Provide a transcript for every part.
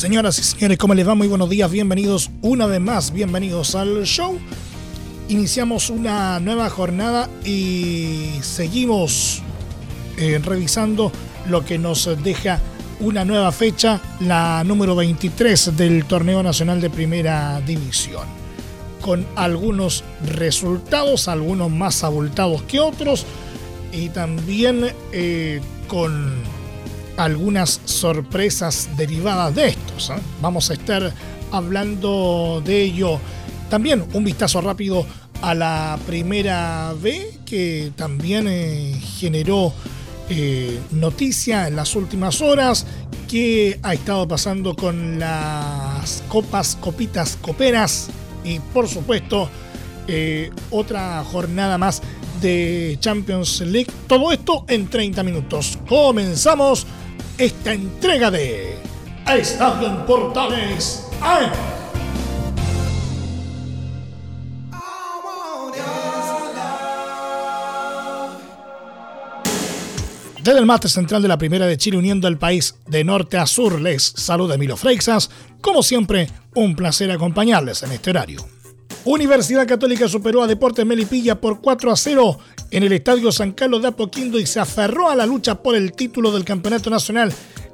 Señoras y señores, ¿cómo les va? Muy buenos días, bienvenidos una vez más, bienvenidos al show. Iniciamos una nueva jornada y seguimos eh, revisando lo que nos deja una nueva fecha, la número 23 del Torneo Nacional de Primera División. Con algunos resultados, algunos más abultados que otros, y también eh, con algunas sorpresas derivadas de ¿eh? Vamos a estar hablando de ello. También un vistazo rápido a la primera B, que también eh, generó eh, noticia en las últimas horas. ¿Qué ha estado pasando con las copas, copitas, coperas? Y por supuesto, otra jornada más de Champions League. Todo esto en 30 minutos. Comenzamos esta entrega de Estadio en Portales AM. Desde el mate central de la Primera de Chile, uniendo al país de norte a sur, les saluda Emilio Freixas. Como siempre, un placer acompañarles en este horario. Universidad Católica superó a Deportes Melipilla por 4 a 0 en el Estadio San Carlos de Apoquindo y se aferró a la lucha por el título del Campeonato Nacional,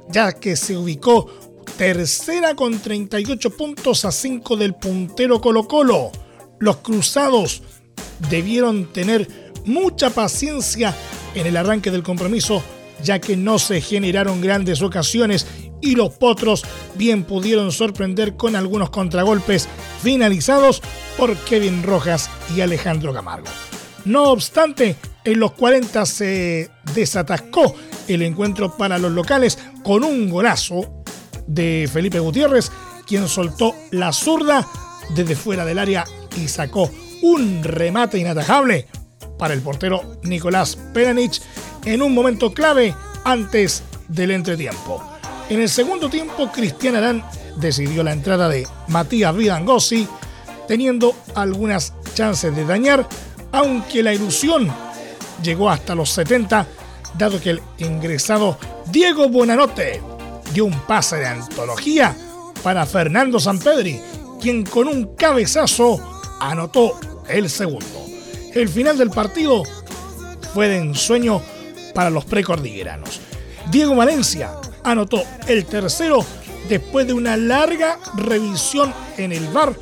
ya que se ubicó tercera con 38 puntos a 5 del puntero Colo Colo. Los cruzados debieron tener mucha paciencia en el arranque del compromiso, ya que no se generaron grandes ocasiones y los potros bien pudieron sorprender con algunos contragolpes finalizados por Kevin Rojas y Alejandro Camargo. No obstante, en los 40 se desatascó el encuentro para los locales con un golazo de Felipe Gutiérrez, quien soltó la zurda desde fuera del área y sacó un remate inatajable para el portero Nicolás Peranich en un momento clave antes del entretiempo. En el segundo tiempo, Cristian Arán decidió la entrada de Matías Vidangosi, teniendo algunas chances de dañar, aunque la ilusión llegó hasta los 70, dado que el ingresado Diego Buenanote dio un pase de antología para Fernando Sampedri, quien con un cabezazo anotó el segundo. El final del partido fue de ensueño para los precordilleranos. Diego Valencia anotó el tercero después de una larga revisión en el bar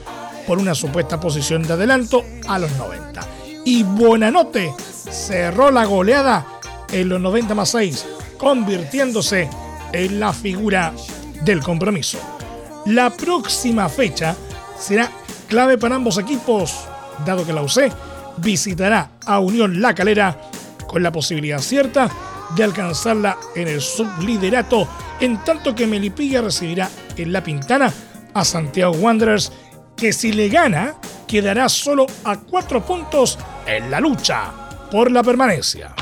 por una supuesta posición de adelanto a los 90. Y Buenanote cerró la goleada en los 90 más 6, convirtiéndose en la figura del compromiso. La próxima fecha será clave para ambos equipos, dado que la UC visitará a Unión La Calera con la posibilidad cierta de alcanzarla en el subliderato, en tanto que Melipilla recibirá en La Pintana a Santiago Wanderers, que si le gana, quedará solo a cuatro puntos en la lucha por la permanencia.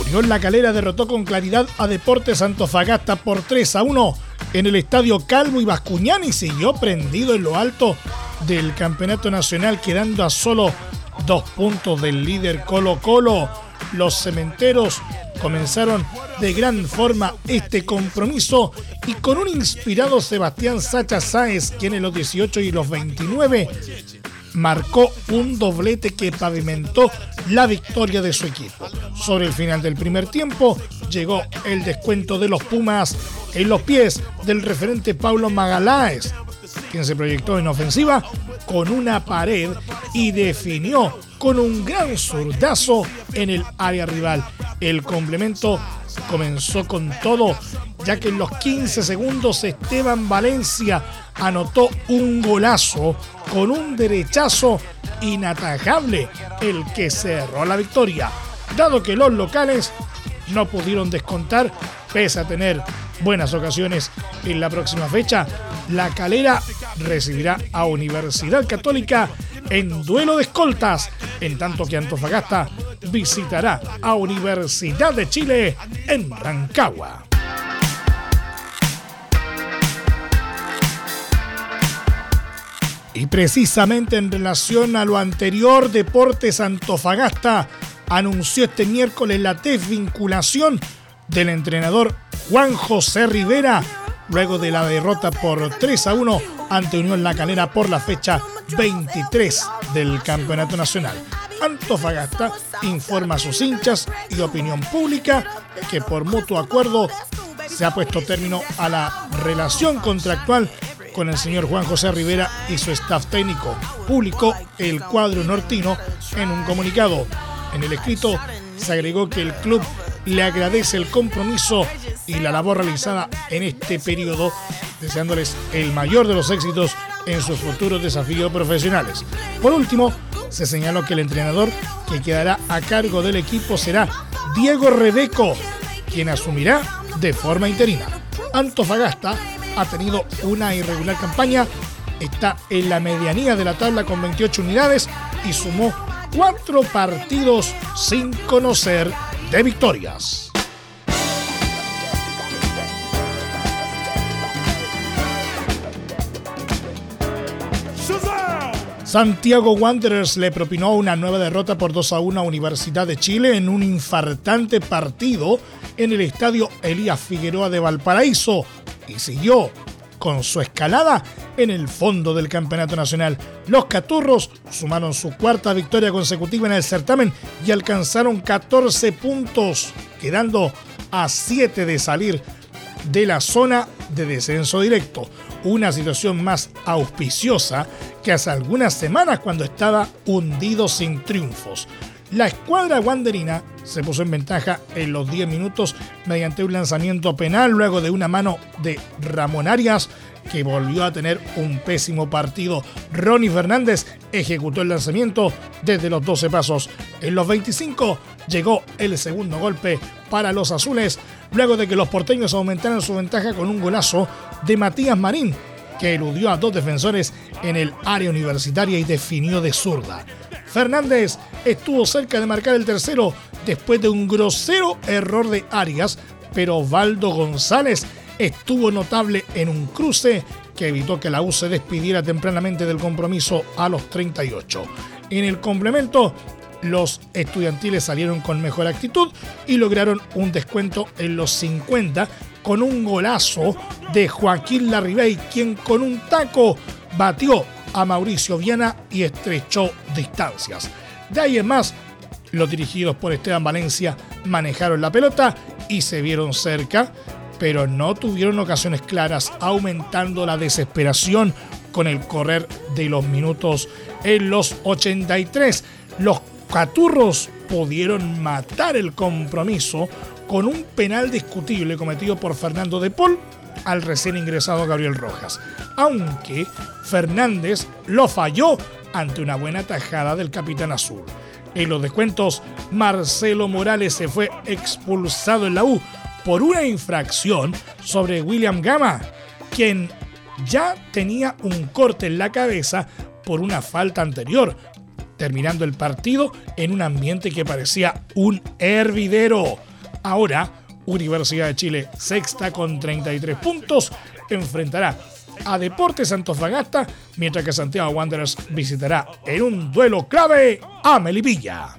Unión La Calera derrotó con claridad a Deportes Antofagasta por 3 a 1 en el estadio Calvo y Bascuñán y siguió prendido en lo alto del campeonato nacional, quedando a solo dos puntos del líder Colo Colo. Los cementeros comenzaron de gran forma este compromiso y con un inspirado Sebastián Sacha Sáez, quien en los 18 y los 29 marcó un doblete que pavimentó la victoria de su equipo. Sobre el final del primer tiempo llegó el descuento de los Pumas en los pies del referente Pablo Magaláes, quien se proyectó en ofensiva con una pared y definió con un gran zurdazo en el área rival. El complemento comenzó con todo, ya que en los 15 segundos Esteban Valencia anotó un golazo con un derechazo inatajable, el que cerró la victoria, dado que los locales no pudieron descontar, pese a tener buenas ocasiones en la próxima fecha. La Calera recibirá a Universidad Católica en duelo de escoltas, en tanto que Antofagasta visitará a Universidad de Chile en Rancagua. Y precisamente en relación a lo anterior, Deportes Antofagasta anunció este miércoles la desvinculación del entrenador Juan José Rivera luego de la derrota por 3 a 1 ante Unión La Calera por la fecha 23 del Campeonato Nacional. Antofagasta informa a sus hinchas y opinión pública que por mutuo acuerdo se ha puesto término a la relación contractual con el señor Juan José Rivera y su staff técnico. Publicó el cuadro nortino en un comunicado. En el escrito se agregó que el club le agradece el compromiso y la labor realizada en este periodo, deseándoles el mayor de los éxitos en sus futuros desafíos profesionales. Por último, se señaló que el entrenador que quedará a cargo del equipo será Diego Rebeco, quien asumirá de forma interina. Antofagasta ha tenido una irregular campaña, está en la medianía de la tabla con 28 unidades y sumó cuatro partidos sin conocer de victorias. Santiago Wanderers le propinó una nueva derrota por 2 a 1 a Universidad de Chile en un infartante partido en el estadio Elías Figueroa de Valparaíso y siguió con su escalada en el fondo del campeonato nacional. Los Caturros sumaron su cuarta victoria consecutiva en el certamen y alcanzaron 14 puntos, quedando a 7 de salir de la zona de descenso directo. Una situación más auspiciosa que hace algunas semanas cuando estaba hundido sin triunfos. La escuadra wanderina se puso en ventaja en los 10 minutos mediante un lanzamiento penal luego de una mano de Ramón Arias que volvió a tener un pésimo partido. Ronnie Fernández ejecutó el lanzamiento desde los 12 pasos. En los 25 llegó el segundo golpe para los azules luego de que los porteños aumentaran su ventaja con un golazo de Matías Marín que eludió a dos defensores en el área universitaria y definió de zurda. Fernández estuvo cerca de marcar el tercero después de un grosero error de Arias, pero Valdo González estuvo notable en un cruce que evitó que la U se despidiera tempranamente del compromiso a los 38. En el complemento, los estudiantiles salieron con mejor actitud y lograron un descuento en los 50 con un golazo de Joaquín Larribey, quien con un taco batió a Mauricio Viana y estrechó distancias. De ahí en más, los dirigidos por Esteban Valencia manejaron la pelota y se vieron cerca, pero no tuvieron ocasiones claras, aumentando la desesperación con el correr de los minutos. En los 83, los Caturros pudieron matar el compromiso con un penal discutible cometido por Fernando de Paul al recién ingresado Gabriel Rojas, aunque Fernández lo falló ante una buena tajada del capitán azul. En los descuentos, Marcelo Morales se fue expulsado en la U por una infracción sobre William Gama, quien ya tenía un corte en la cabeza por una falta anterior, terminando el partido en un ambiente que parecía un hervidero. Ahora, Universidad de Chile, sexta con 33 puntos, enfrentará a Deportes Antofagasta, mientras que Santiago Wanderers visitará en un duelo clave a Melipilla.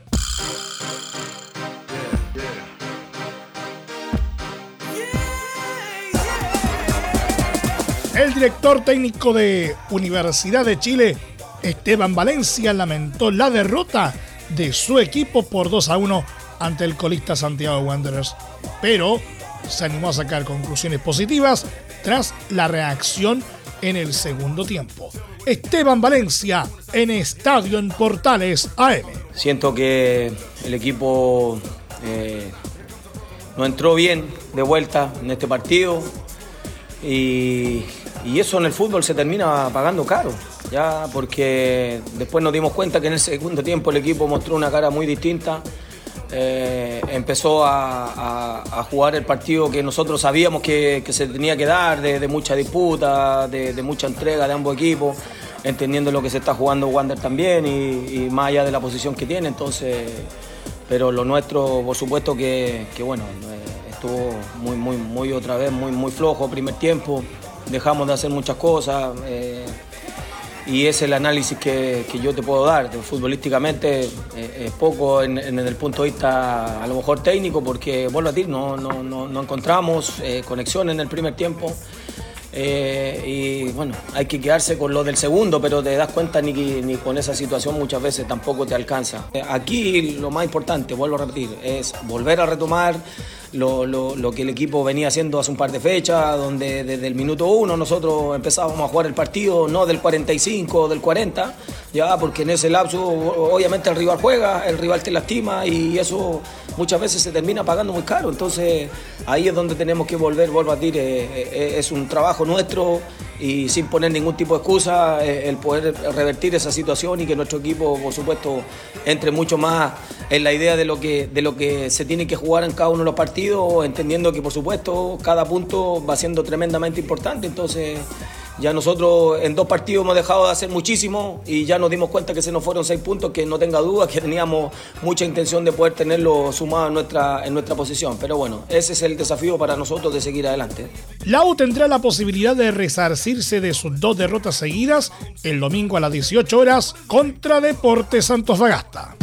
El director técnico de Universidad de Chile, Esteban Valencia, lamentó la derrota de su equipo por 2 a 1 ante el colista Santiago Wanderers, pero se animó a sacar conclusiones positivas tras la reacción en el segundo tiempo. Esteban Valencia en Estadio en Portales AM. Siento que el equipo eh, nos entró bien de vuelta en este partido y, eso en el fútbol se termina pagando caro, ya porque después nos dimos cuenta que en el segundo tiempo el equipo mostró una cara muy distinta. Eh, empezó a, jugar el partido que nosotros sabíamos que, se tenía que dar, de, mucha disputa, de, mucha entrega de ambos equipos, entendiendo lo que se está jugando Wander también y, más allá de la posición que tiene. Entonces, pero lo nuestro, por supuesto que, bueno, eh, estuvo muy, muy, muy otra vez, muy, muy flojo primer tiempo. Dejamos de hacer muchas cosas. Eh, y es el análisis que, yo te puedo dar. Futbolísticamente eh, es poco en, el punto de vista a lo mejor técnico, porque vuelvo a decir, no, no, no, encontramos eh, conexión en el primer tiempo. Eh, y bueno, hay que quedarse con lo del segundo, pero te das cuenta ni, ni con esa situación muchas veces tampoco te alcanza. Aquí lo más importante, vuelvo a repetir, es volver a retomar lo, que el equipo venía haciendo hace un par de fechas, donde desde el minuto uno nosotros empezábamos a jugar el partido, no del 45 o del 40, ya porque en ese lapso obviamente el rival juega, el rival te lastima y eso muchas veces se termina pagando muy caro. Entonces ahí es donde tenemos que volver, vuelvo a decir, eh, eh, es un trabajo nuestro y sin poner ningún tipo de excusa, eh, el poder revertir esa situación y que nuestro equipo, por supuesto, entre mucho más en la idea de lo que, de lo que se tiene que jugar en cada uno de los partidos, entendiendo que, por supuesto, cada punto va siendo tremendamente importante. Entonces, ya nosotros en dos partidos hemos dejado de hacer muchísimo y ya nos dimos cuenta que se nos fueron seis puntos, que no tenga duda que teníamos mucha intención de poder tenerlo sumado en nuestra, posición. Pero bueno, ese es el desafío para nosotros de seguir adelante. La U tendrá la posibilidad de resarcirse de sus dos derrotas seguidas el domingo a las 18 horas contra Deportes Santos Bagasta.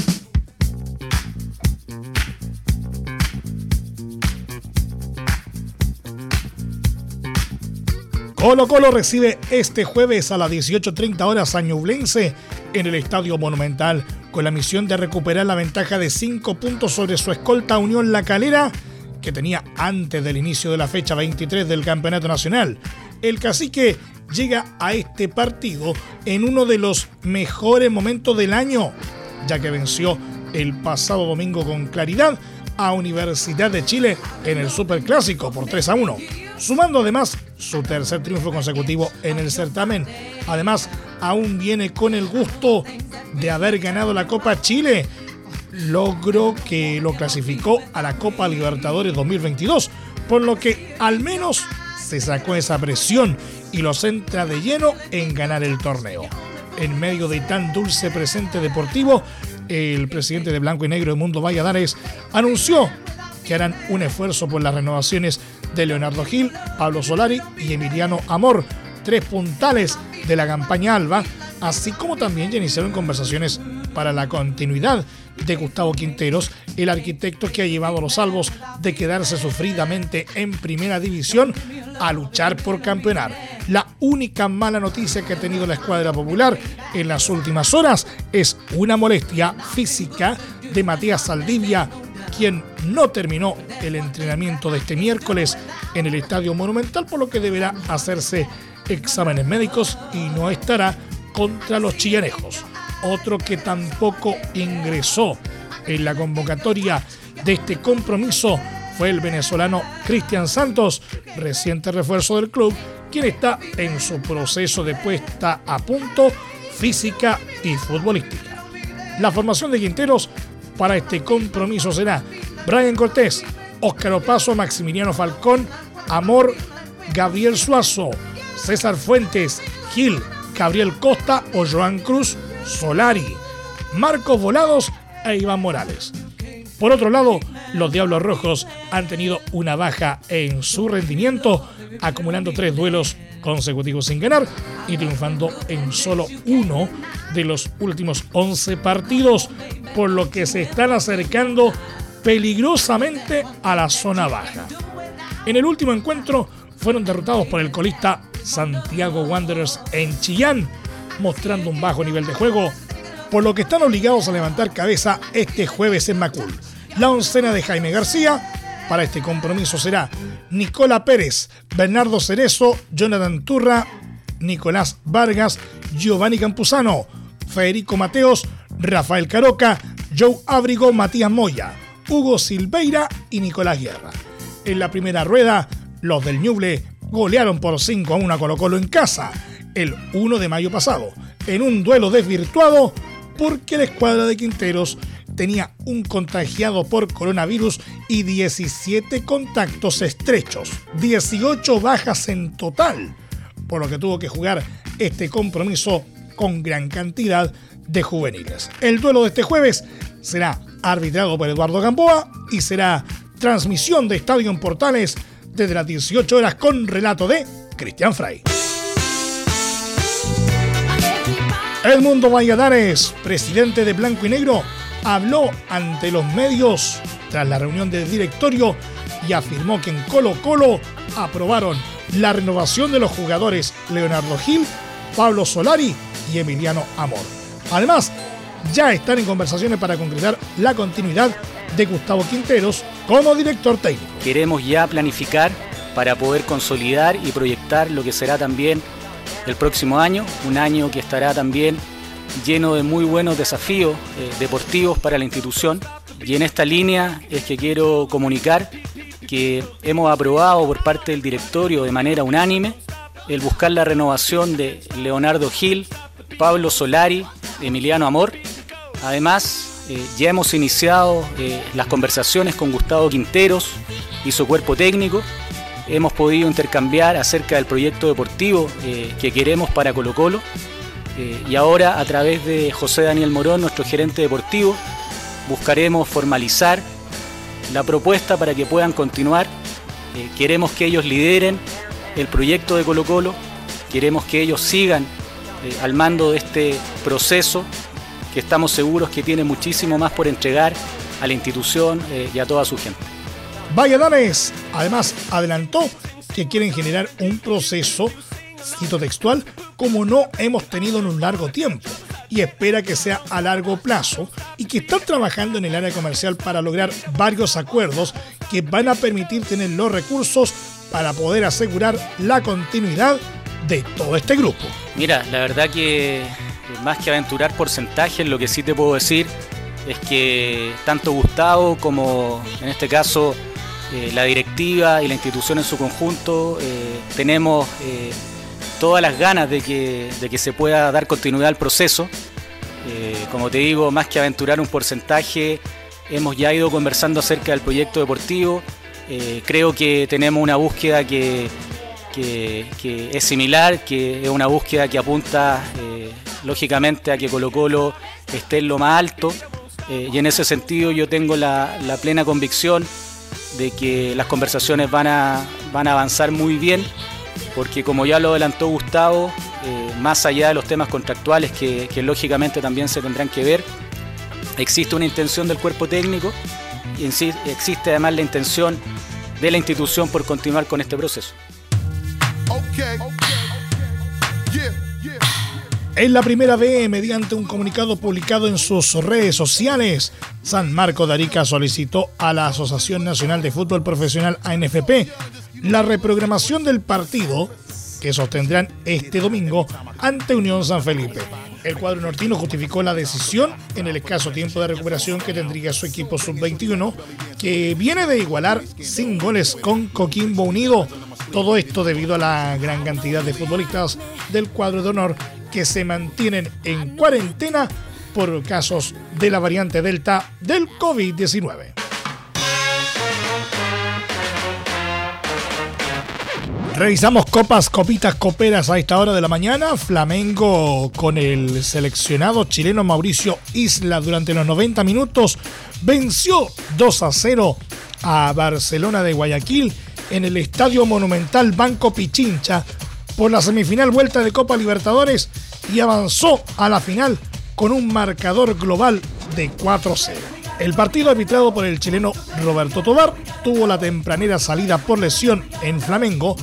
Colo Colo recibe este jueves a las 18.30 horas a Ñublense en el Estadio Monumental con la misión de recuperar la ventaja de 5 puntos sobre su escolta Unión La Calera que tenía antes del inicio de la fecha 23 del Campeonato Nacional. El cacique llega a este partido en uno de los mejores momentos del año, ya que venció el pasado domingo con claridad a Universidad de Chile en el Superclásico por 3 a 1 sumando además su tercer triunfo consecutivo en el certamen. Además, aún viene con el gusto de haber ganado la Copa Chile, logro que lo clasificó a la Copa Libertadores 2022, por lo que al menos se sacó esa presión y lo centra de lleno en ganar el torneo. En medio de tan dulce presente deportivo, el presidente de Blanco y Negro Mundo Valladares anunció que harán un esfuerzo por las renovaciones de Leonardo Gil, Pablo Solari y Emiliano Amor, tres puntales de la campaña Alba, así como también ya iniciaron conversaciones para la continuidad de Gustavo Quinteros, el arquitecto que ha llevado a los salvos de quedarse sufridamente en primera división a luchar por campeonar. La única mala noticia que ha tenido la escuadra popular en las últimas horas es una molestia física de Matías Saldivia quien no terminó el entrenamiento de este miércoles en el Estadio Monumental, por lo que deberá hacerse exámenes médicos y no estará contra los chillanejos. Otro que tampoco ingresó en la convocatoria de este compromiso fue el venezolano Cristian Santos, reciente refuerzo del club, quien está en su proceso de puesta a punto física y futbolística. La formación de Quinteros para este compromiso será Brian Cortés, Óscar Opaso, Maximiliano Falcón, Amor, Gabriel Suazo, César Fuentes, Gil, Gabriel Costa o Joan Cruz, Solari, Marcos Volados e Iván Morales. Por otro lado, los Diablos Rojos han tenido una baja en su rendimiento, acumulando tres duelos consecutivos sin ganar y triunfando en solo uno de los últimos 11 partidos, por lo que se están acercando peligrosamente a la zona baja. En el último encuentro fueron derrotados por el colista Santiago Wanderers en Chillán, mostrando un bajo nivel de juego, por lo que están obligados a levantar cabeza este jueves en Macul. La oncena de Jaime García para este compromiso será Nicola Pérez, Bernardo Cerezo, Jonathan Turra, Nicolás Vargas, Giovanni Campuzano, Federico Mateos, Rafael Caroca, Joe Abrigo, Matías Moya, Hugo Silveira y Nicolás Guerra. En la primera rueda, los del Ñuble golearon por 5 a 1 a Colo Colo en casa el 1 de mayo pasado, en un duelo desvirtuado porque la escuadra de Quinteros tenía un contagiado por coronavirus y 17 contactos estrechos, 18 bajas en total, por lo que tuvo que jugar este compromiso con gran cantidad de juveniles. El duelo de este jueves será arbitrado por Eduardo Gamboa y será transmisión de Estadio en Portales desde las 18 horas con relato de Cristian Frey. Edmundo Valladares, presidente de Blanco y Negro, habló ante los medios tras la reunión del directorio y afirmó que en Colo Colo aprobaron la renovación de los jugadores Leonardo Gil, Pablo Solari y Emiliano Amor. Además, ya están en conversaciones para concretar la continuidad de Gustavo Quinteros como director técnico. Queremos ya planificar para poder consolidar y proyectar lo que será también el próximo año, un año que estará también lleno de muy buenos desafíos eh, deportivos para la institución. Y en esta línea es que quiero comunicar que hemos aprobado por parte del directorio de manera unánime el buscar la renovación de Leonardo Gil, Pablo Solari, Emiliano Amor. Además, eh, ya hemos iniciado eh, las conversaciones con Gustavo Quinteros y su cuerpo técnico. Hemos podido intercambiar acerca del proyecto deportivo eh, que queremos para Colo Colo. y ahora, a través de José Daniel Morón, nuestro gerente deportivo, buscaremos formalizar la propuesta para que puedan continuar. queremos que ellos lideren el proyecto de Colo Colo, queremos que ellos sigan al mando de este proceso que estamos seguros que tiene muchísimo más por entregar a la institución eh, y a toda su gente. Valladares además adelantó que quieren generar un proceso, cito textual, como no hemos tenido en un largo tiempo y espera que sea a largo plazo y que están trabajando en el área comercial para lograr varios acuerdos que van a permitir tener los recursos para poder asegurar la continuidad de todo este grupo. Mira, la verdad que más que aventurar porcentajes, lo que sí te puedo decir es que tanto Gustavo como en este caso eh, la directiva y la institución en su conjunto eh, tenemos todas las ganas de que, de que, se pueda dar continuidad al proceso. como te digo, más que aventurar un porcentaje, hemos ya ido conversando acerca del proyecto deportivo. creo que tenemos una búsqueda que que, es similar, que es una búsqueda que apunta eh, lógicamente a que Colo Colo esté en lo más alto eh, y en ese sentido yo tengo la, plena convicción de que las conversaciones van a, van a avanzar muy bien porque como ya lo adelantó Gustavo, eh, más allá de los temas contractuales que, que lógicamente también se tendrán que ver, existe una intención del cuerpo técnico y existe además la intención de la institución por continuar con este proceso. En la primera B, mediante un comunicado publicado en sus redes sociales, San Marco de Arica solicitó a la Asociación Nacional de Fútbol Profesional ANFP la reprogramación del partido que sostendrán este domingo ante Unión San Felipe. El cuadro nortino justificó la decisión en el escaso tiempo de recuperación que tendría su equipo sub-21, que viene de igualar sin goles con Coquimbo Unido todo esto debido a la gran cantidad de futbolistas del cuadro de honor que se mantienen en cuarentena por casos de la variante Delta del COVID-19. Revisamos copas, copitas, coperas a esta hora de la mañana. Flamengo con el seleccionado chileno Mauricio Isla durante los 90 minutos venció 2 a 0 a Barcelona de Guayaquil en el Estadio Monumental Banco Pichincha por la semifinal vuelta de Copa Libertadores y avanzó a la final con un marcador global de 4-0. El partido arbitrado por el chileno Roberto Tobar tuvo la tempranera salida por lesión en Flamengo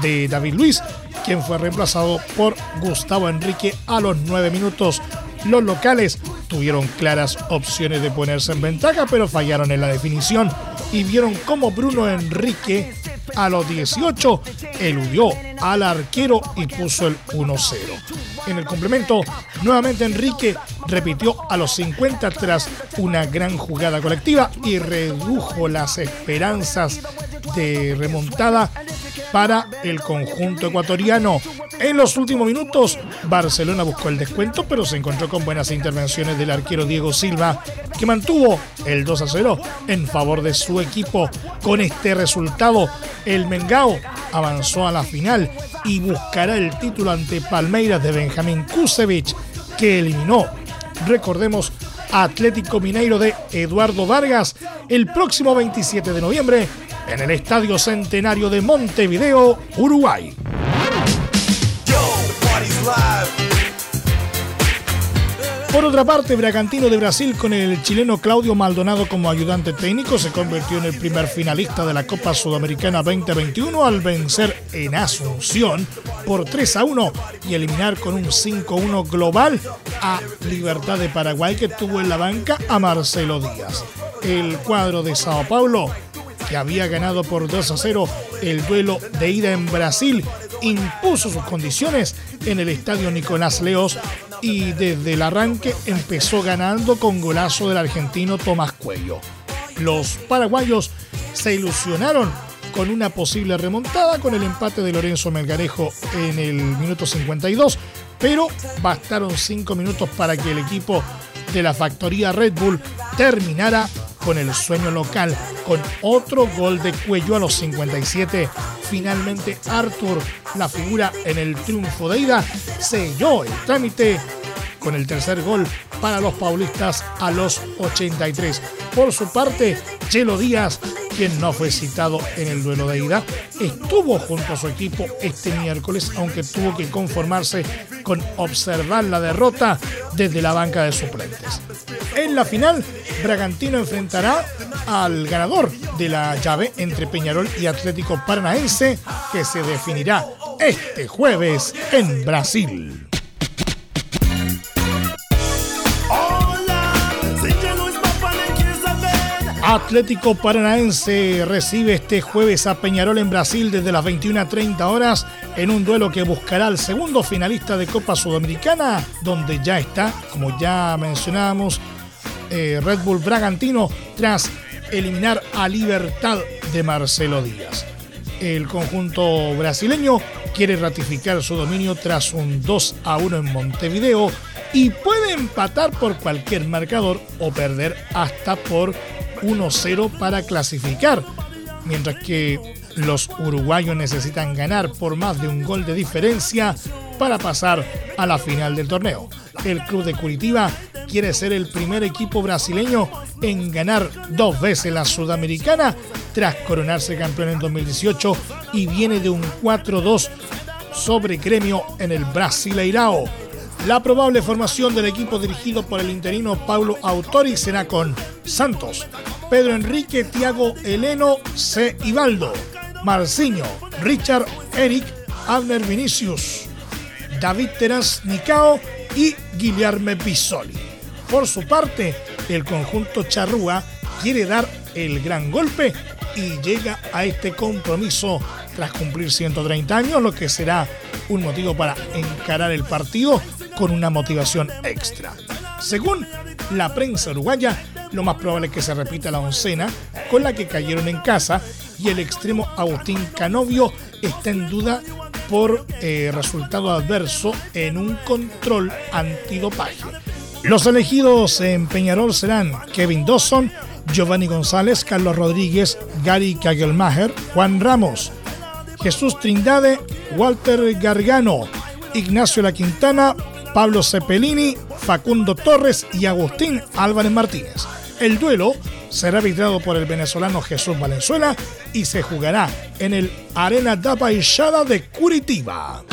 de David Luis, quien fue reemplazado por Gustavo Enrique a los 9 minutos. Los locales tuvieron claras opciones de ponerse en ventaja, pero fallaron en la definición y vieron cómo Bruno Enrique a los 18 eludió al arquero y puso el 1-0. En el complemento, nuevamente Enrique repitió a los 50 tras una gran jugada colectiva y redujo las esperanzas de remontada para el conjunto ecuatoriano. En los últimos minutos, Barcelona buscó el descuento, pero se encontró con buenas intervenciones del arquero Diego Silva, que mantuvo el 2 a 0 en favor de su equipo. Con este resultado, el Mengao avanzó a la final y buscará el título ante Palmeiras de Benjamín Kusevich, que eliminó, recordemos, Atlético Mineiro de Eduardo Vargas el próximo 27 de noviembre en el Estadio Centenario de Montevideo, Uruguay. Por otra parte, Bragantino de Brasil con el chileno Claudio Maldonado como ayudante técnico se convirtió en el primer finalista de la Copa Sudamericana 2021 al vencer en Asunción por 3 a 1 y eliminar con un 5-1 global a Libertad de Paraguay que tuvo en la banca a Marcelo Díaz. El cuadro de Sao Paulo que había ganado por 2 a 0 el duelo de ida en Brasil, impuso sus condiciones en el estadio Nicolás Leos y desde el arranque empezó ganando con golazo del argentino Tomás Cuello. Los paraguayos se ilusionaron con una posible remontada con el empate de Lorenzo Melgarejo en el minuto 52, pero bastaron 5 minutos para que el equipo de la factoría Red Bull terminara con el sueño local, con otro gol de cuello a los 57. Finalmente Arthur, la figura en el triunfo de ida, selló el trámite con el tercer gol para los paulistas a los 83. Por su parte, Chelo Díaz, quien no fue citado en el duelo de ida, estuvo junto a su equipo este miércoles, aunque tuvo que conformarse con observar la derrota desde la banca de suplentes. En la final, Bragantino enfrentará al ganador de la llave entre Peñarol y Atlético Paranaense, que se definirá este jueves en Brasil. Atlético Paranaense recibe este jueves a Peñarol en Brasil desde las 21.30 horas en un duelo que buscará al segundo finalista de Copa Sudamericana, donde ya está, como ya mencionábamos, eh, Red Bull Bragantino tras eliminar a Libertad de Marcelo Díaz. El conjunto brasileño quiere ratificar su dominio tras un 2 a 1 en Montevideo y puede empatar por cualquier marcador o perder hasta por 1-0 para clasificar, mientras que los uruguayos necesitan ganar por más de un gol de diferencia para pasar a la final del torneo. El club de Curitiba quiere ser el primer equipo brasileño en ganar dos veces la Sudamericana tras coronarse campeón en 2018 y viene de un 4-2 sobre gremio en el Brasileirao. La probable formación del equipo dirigido por el interino Paulo Autori será con Santos, Pedro Enrique, Tiago Eleno, C. Ibaldo, Marciño, Richard Eric, Abner Vinicius, David Teras Nicao y Guillermo Pisoli. Por su parte, el conjunto Charrúa quiere dar el gran golpe y llega a este compromiso tras cumplir 130 años, lo que será un motivo para encarar el partido con una motivación extra. Según la prensa uruguaya, lo más probable es que se repita la oncena con la que cayeron en casa y el extremo Agustín Canovio está en duda por eh, resultado adverso en un control antidopaje. Los elegidos en Peñarol serán Kevin Dawson, Giovanni González, Carlos Rodríguez, Gary Kagelmacher, Juan Ramos, Jesús Trindade, Walter Gargano, Ignacio La Quintana, Pablo Cepelini, Facundo Torres y Agustín Álvarez Martínez. El duelo será arbitrado por el venezolano Jesús Valenzuela y se jugará en el Arena da Baixada de Curitiba.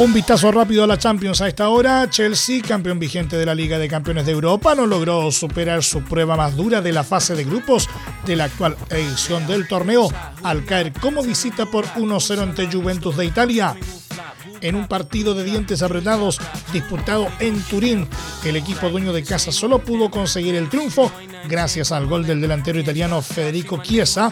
Un vistazo rápido a la Champions a esta hora. Chelsea, campeón vigente de la Liga de Campeones de Europa, no logró superar su prueba más dura de la fase de grupos de la actual edición del torneo al caer como visita por 1-0 ante Juventus de Italia. En un partido de dientes apretados disputado en Turín, el equipo dueño de casa solo pudo conseguir el triunfo gracias al gol del delantero italiano Federico Chiesa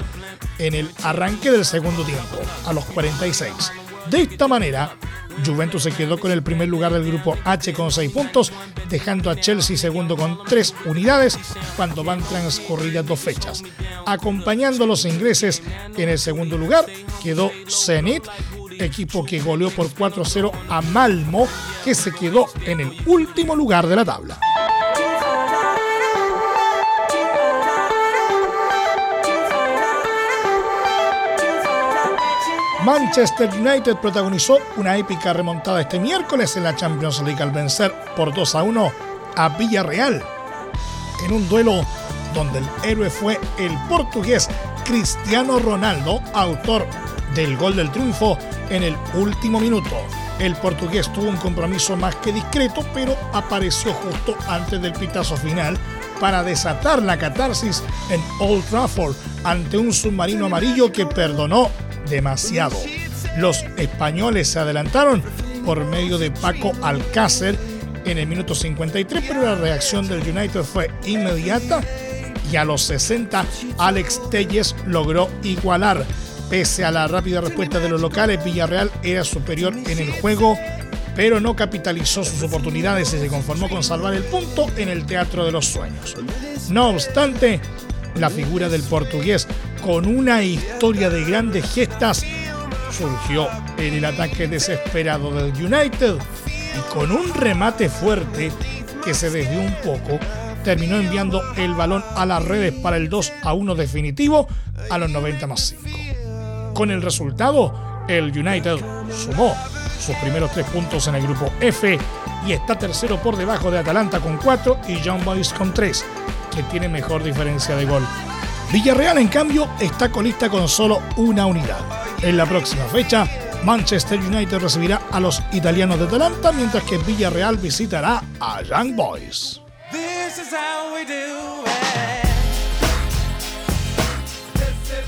en el arranque del segundo tiempo, a los 46. De esta manera, Juventus se quedó con el primer lugar del grupo H con 6 puntos, dejando a Chelsea segundo con 3 unidades cuando van transcurridas dos fechas. Acompañando los ingleses en el segundo lugar quedó Zenit, equipo que goleó por 4-0 a Malmo, que se quedó en el último lugar de la tabla. Manchester United protagonizó una épica remontada este miércoles en la Champions League al vencer por 2 a 1 a Villarreal en un duelo donde el héroe fue el portugués Cristiano Ronaldo, autor del gol del triunfo en el último minuto. El portugués tuvo un compromiso más que discreto, pero apareció justo antes del pitazo final para desatar la catarsis en Old Trafford ante un submarino amarillo que perdonó demasiado. Los españoles se adelantaron por medio de Paco Alcácer en el minuto 53, pero la reacción del United fue inmediata y a los 60 Alex Telles logró igualar. Pese a la rápida respuesta de los locales, Villarreal era superior en el juego, pero no capitalizó sus oportunidades y se conformó con salvar el punto en el Teatro de los Sueños. No obstante, la figura del portugués con una historia de grandes gestas surgió en el ataque desesperado del United y con un remate fuerte que se desvió un poco, terminó enviando el balón a las redes para el 2 a 1 definitivo a los 90 más 5. Con el resultado, el United sumó sus primeros tres puntos en el grupo F y está tercero por debajo de Atalanta con 4 y John Boys con 3, que tiene mejor diferencia de gol. Villarreal, en cambio, está colista con solo una unidad. En la próxima fecha, Manchester United recibirá a los italianos de Atalanta, mientras que Villarreal visitará a Young Boys.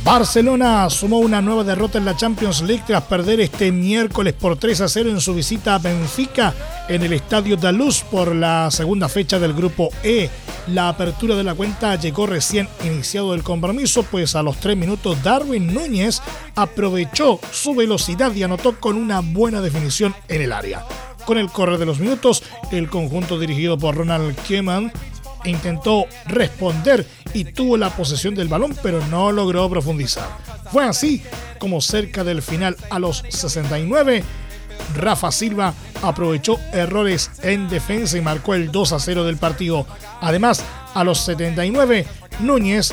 Barcelona sumó una nueva derrota en la Champions League tras perder este miércoles por 3 a 0 en su visita a Benfica en el Estadio Daluz por la segunda fecha del Grupo E. La apertura de la cuenta llegó recién iniciado el compromiso, pues a los 3 minutos Darwin Núñez aprovechó su velocidad y anotó con una buena definición en el área. Con el correr de los minutos, el conjunto dirigido por Ronald Koeman intentó responder y tuvo la posesión del balón, pero no logró profundizar. Fue así como cerca del final a los 69, Rafa Silva aprovechó errores en defensa y marcó el 2 a 0 del partido. Además, a los 79, Núñez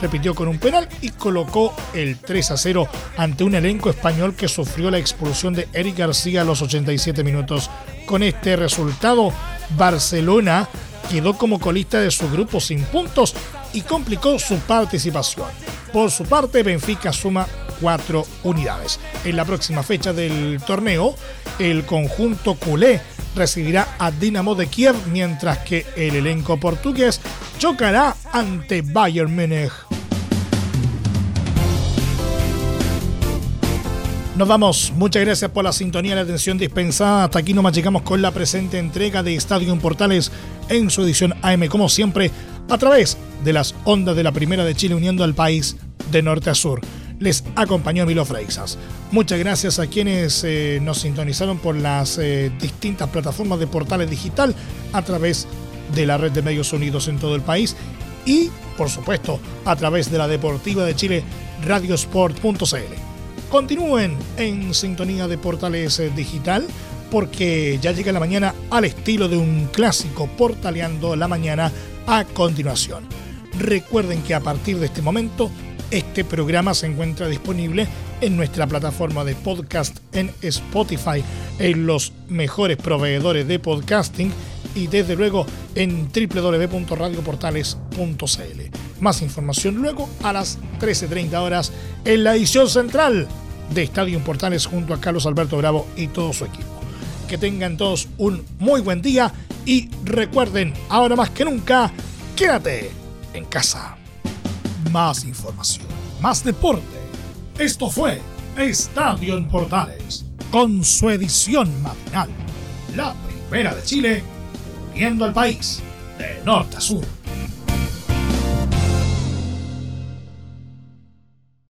repitió con un penal y colocó el 3 a 0 ante un elenco español que sufrió la expulsión de Eric García a los 87 minutos. Con este resultado, Barcelona quedó como colista de su grupo sin puntos y complicó su participación. Por su parte, Benfica suma cuatro unidades. En la próxima fecha del torneo, el conjunto culé recibirá a Dinamo de Kiev, mientras que el elenco portugués chocará ante Bayern Múnich. Nos vamos. Muchas gracias por la sintonía y la atención dispensada. Hasta aquí nos llegamos con la presente entrega de Estadio Portales en su edición AM, como siempre, a través de las ondas de la Primera de Chile uniendo al país de norte a sur. Les acompañó Milo Freixas. Muchas gracias a quienes eh, nos sintonizaron por las eh, distintas plataformas de portales digital a través de la red de medios unidos en todo el país y, por supuesto, a través de la Deportiva de Chile, radiosport.cl. Continúen en sintonía de Portales eh, Digital porque ya llega la mañana al estilo de un clásico portaleando la mañana a continuación. Recuerden que a partir de este momento este programa se encuentra disponible en nuestra plataforma de podcast en Spotify, en los mejores proveedores de podcasting y desde luego en www.radioportales.cl. Más información luego a las 13.30 horas en la edición central de Estadio Portales junto a Carlos Alberto Bravo y todo su equipo. Que tengan todos un muy buen día y recuerden, ahora más que nunca, quédate en casa. Más información, más deporte. Esto fue Estadio en Portales con su edición matinal. La primera de Chile, uniendo al país de norte a sur.